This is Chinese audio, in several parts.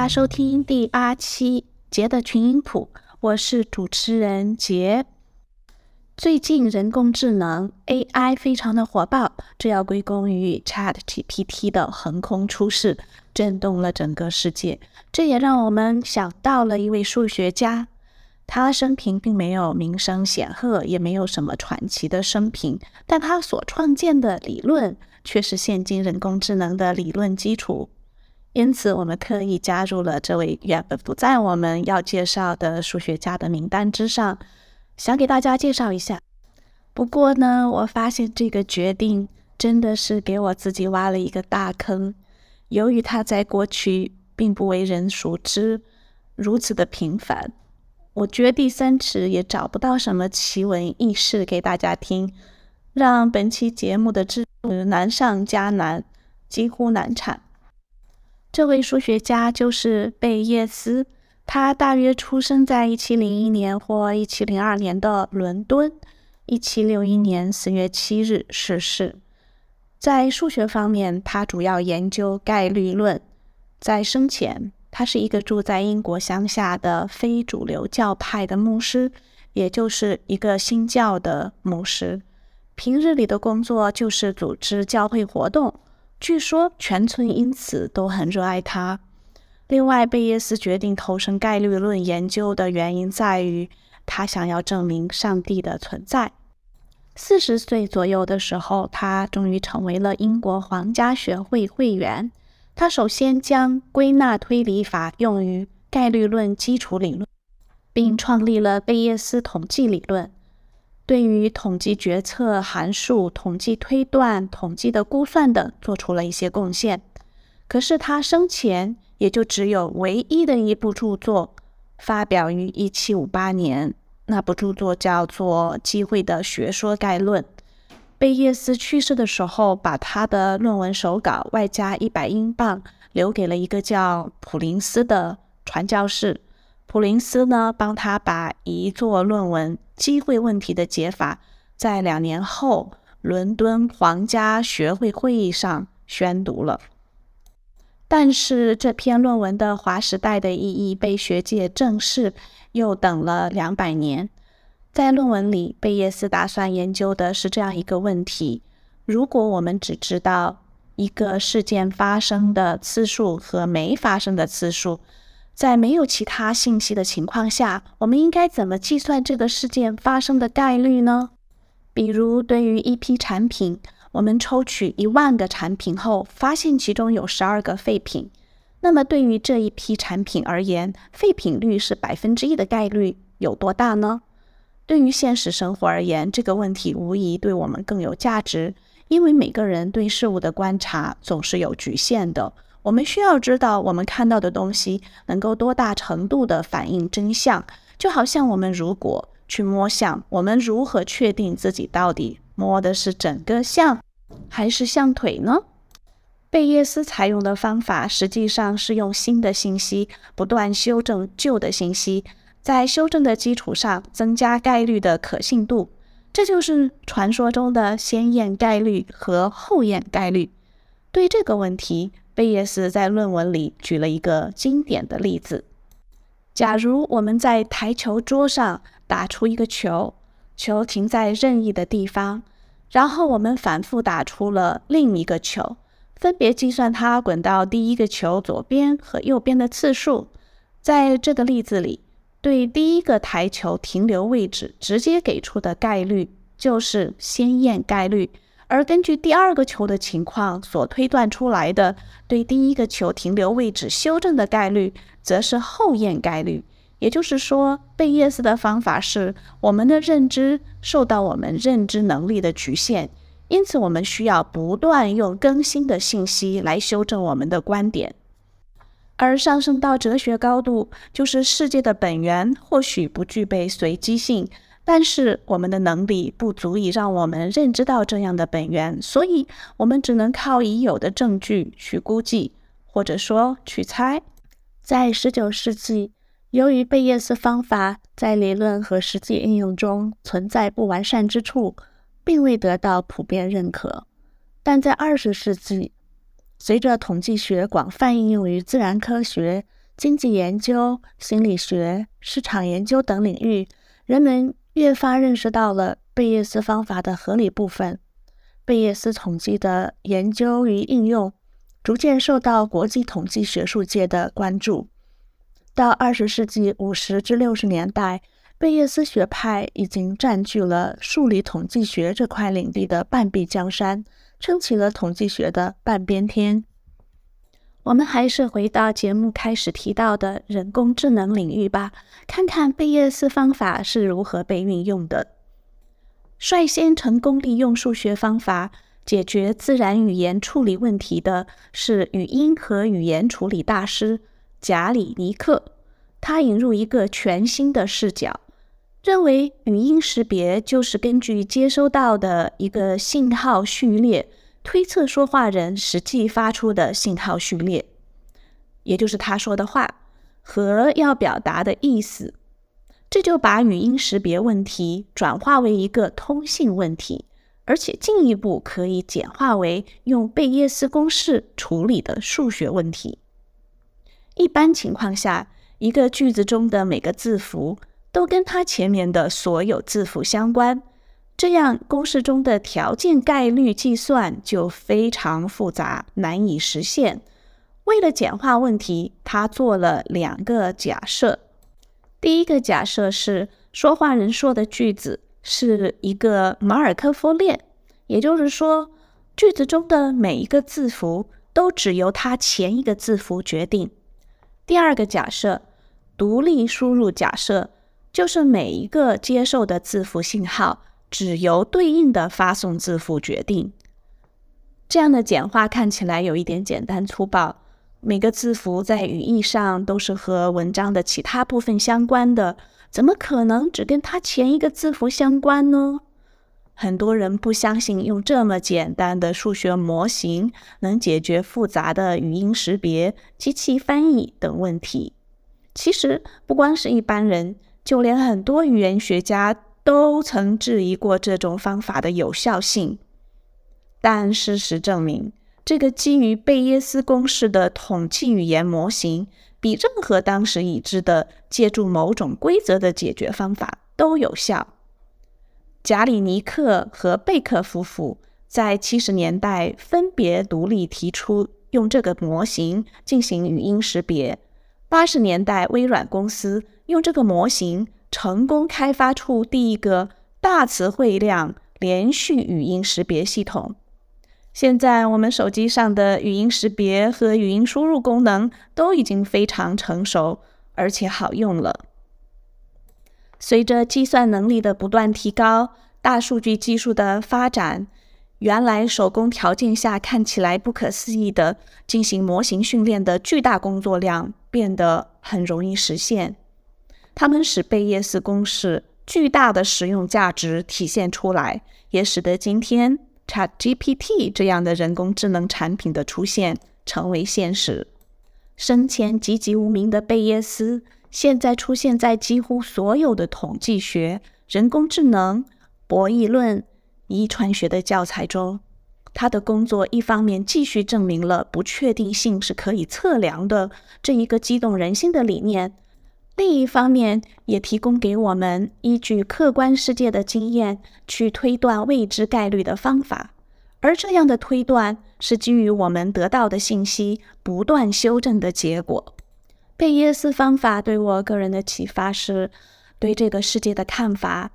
家收听第八期杰的群音谱，我是主持人杰。最近人工智能 AI 非常的火爆，这要归功于 ChatGPT 的横空出世，震动了整个世界。这也让我们想到了一位数学家，他生平并没有名声显赫，也没有什么传奇的生平，但他所创建的理论却是现今人工智能的理论基础。因此，我们特意加入了这位原本不在我们要介绍的数学家的名单之上。想给大家介绍一下，不过呢，我发现这个决定真的是给我自己挖了一个大坑。由于他在过去并不为人熟知，如此的平凡，我掘地三尺也找不到什么奇闻异事给大家听，让本期节目的制作难上加难，几乎难产。这位数学家就是贝叶斯。他大约出生在一七零一年或一七零二年的伦敦，一七六一年四月七日逝世。在数学方面，他主要研究概率论。在生前，他是一个住在英国乡下的非主流教派的牧师，也就是一个新教的牧师。平日里的工作就是组织教会活动。据说全村因此都很热爱他。另外，贝叶斯决定投身概率论研究的原因在于，他想要证明上帝的存在。四十岁左右的时候，他终于成为了英国皇家学会会员。他首先将归纳推理法用于概率论基础理论，并创立了贝叶斯统计理论，对于统计决策函数、统计推断、统计的估算等做出了一些贡献。可是他生前。也就只有唯一的一部著作，发表于一七五八年。那部著作叫做《机会的学说概论》。贝叶斯去世的时候，把他的论文手稿外加一百英镑留给了一个叫普林斯的传教士。普林斯呢，帮他把一作论文《机会问题的解法》在两年后伦敦皇家学会会议上宣读了。但是这篇论文的划时代的意义被学界正视，又等了两百年。在论文里，贝叶斯打算研究的是这样一个问题：如果我们只知道一个事件发生的次数和没发生的次数，在没有其他信息的情况下，我们应该怎么计算这个事件发生的概率呢？比如，对于一批产品。我们抽取一万个产品后，发现其中有十二个废品。那么，对于这一批产品而言，废品率是百分之一的概率有多大呢？对于现实生活而言，这个问题无疑对我们更有价值，因为每个人对事物的观察总是有局限的。我们需要知道，我们看到的东西能够多大程度地反映真相。就好像我们如果去摸象，我们如何确定自己到底？摸的是整个象，还是象腿呢？贝叶斯采用的方法实际上是用新的信息不断修正旧的信息，在修正的基础上增加概率的可信度。这就是传说中的先验概率和后验概率。对这个问题，贝叶斯在论文里举了一个经典的例子：假如我们在台球桌上打出一个球，球停在任意的地方。然后我们反复打出了另一个球，分别计算它滚到第一个球左边和右边的次数。在这个例子里，对第一个台球停留位置直接给出的概率就是先验概率，而根据第二个球的情况所推断出来的对第一个球停留位置修正的概率，则是后验概率。也就是说，贝叶斯的方法是我们的认知受到我们认知能力的局限，因此我们需要不断用更新的信息来修正我们的观点。而上升到哲学高度，就是世界的本源或许不具备随机性，但是我们的能力不足以让我们认知到这样的本源，所以我们只能靠已有的证据去估计，或者说去猜。在十九世纪。由于贝叶斯方法在理论和实际应用中存在不完善之处，并未得到普遍认可。但在二十世纪，随着统计学广泛应用于自然科学经济研究、心理学、市场研究等领域，人们越发认识到了贝叶斯方法的合理部分。贝叶斯统计的研究与应用逐渐受到国际统计学术界的关注。到二十世纪五十至六十年代，贝叶斯学派已经占据了数理统计学这块领地的半壁江山，撑起了统计学的半边天。我们还是回到节目开始提到的人工智能领域吧，看看贝叶斯方法是如何被运用的。率先成功利用数学方法解决自然语言处理问题的是语音和语言处理大师贾里尼克。他引入一个全新的视角，认为语音识别就是根据接收到的一个信号序列。推测说话人实际发出的信号序列，也就是他说的话和要表达的意思，这就把语音识别问题转化为一个通信问题，而且进一步可以简化为用贝叶斯公式处理的数学问题。一般情况下，一个句子中的每个字符都跟它前面的所有字符相关。这样，公式中的条件概率计算就非常复杂，难以实现。为了简化问题，他做了两个假设。第一个假设是，说话人说的句子是一个马尔科夫链，也就是说，句子中的每一个字符都只由它前一个字符决定。第二个假设，独立输入假设，就是每一个接受的字符信号。只由对应的发送字符决定。这样的简化看起来有一点简单粗暴。每个字符在语义上都是和文章的其他部分相关的，怎么可能只跟它前一个字符相关呢？很多人不相信用这么简单的数学模型能解决复杂的语音识别、机器翻译等问题。其实，不光是一般人，就连很多语言学家。都曾质疑过这种方法的有效性，但事实证明，这个基于贝叶斯公式的统计语言模型比任何当时已知的借助某种规则的解决方法都有效。贾里尼克和贝克夫妇在七十年代分别独立提出用这个模型进行语音识别，八十年代微软公司用这个模型。成功开发出第一个大词汇量连续语音识别系统。现在，我们手机上的语音识别和语音输入功能都已经非常成熟，而且好用了。随着计算能力的不断提高，大数据技术的发展，原来手工条件下看起来不可思议的进行模型训练的巨大工作量变得很容易实现。它们使贝叶斯公式巨大的实用价值体现出来，也使得今天 ChatGPT 这样的人工智能产品的出现成为现实。生前籍籍无名的贝叶斯，现在出现在几乎所有的统计学、人工智能、博弈论、遗传学的教材中。他的工作一方面继续证明了不确定性是可以测量的这一个激动人心的理念。另一方面，也提供给我们依据客观世界的经验去推断未知概率的方法，而这样的推断是基于我们得到的信息不断修正的结果。贝叶斯方法对我个人的启发是，对这个世界的看法，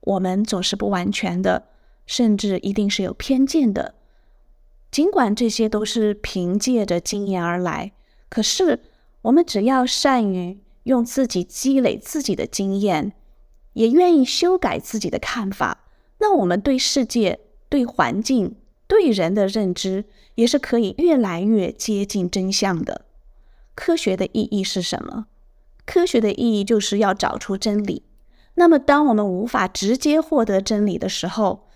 我们总是不完全的，甚至一定是有偏见的。尽管这些都是凭借着经验而来，可是我们只要善于。用自己积累自己的经验，也愿意修改自己的看法，那我们对世界、对环境、对人的认知也是可以越来越接近真相的。科学的意义是什么？科学的意义就是要找出真理。那么，当我们无法直接获得真理的时候，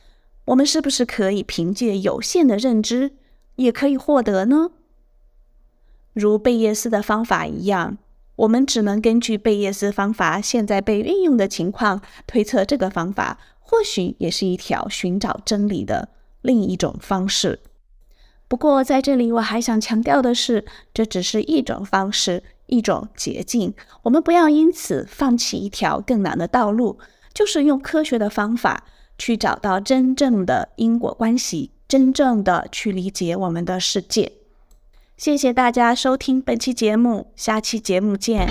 我们是不是可以凭借有限的认知也可以获得呢？如贝叶斯的方法一样。我们只能根据贝叶斯方法现在被运用的情况推测这个方法或许也是一条寻找真理的另一种方式。不过在这里我还想强调的是这只是一种方式一种捷径我们不要因此放弃一条更难的道路就是用科学的方法去找到真正的因果关系真正的去理解我们的世界。谢谢大家收听本期节目下期节目见。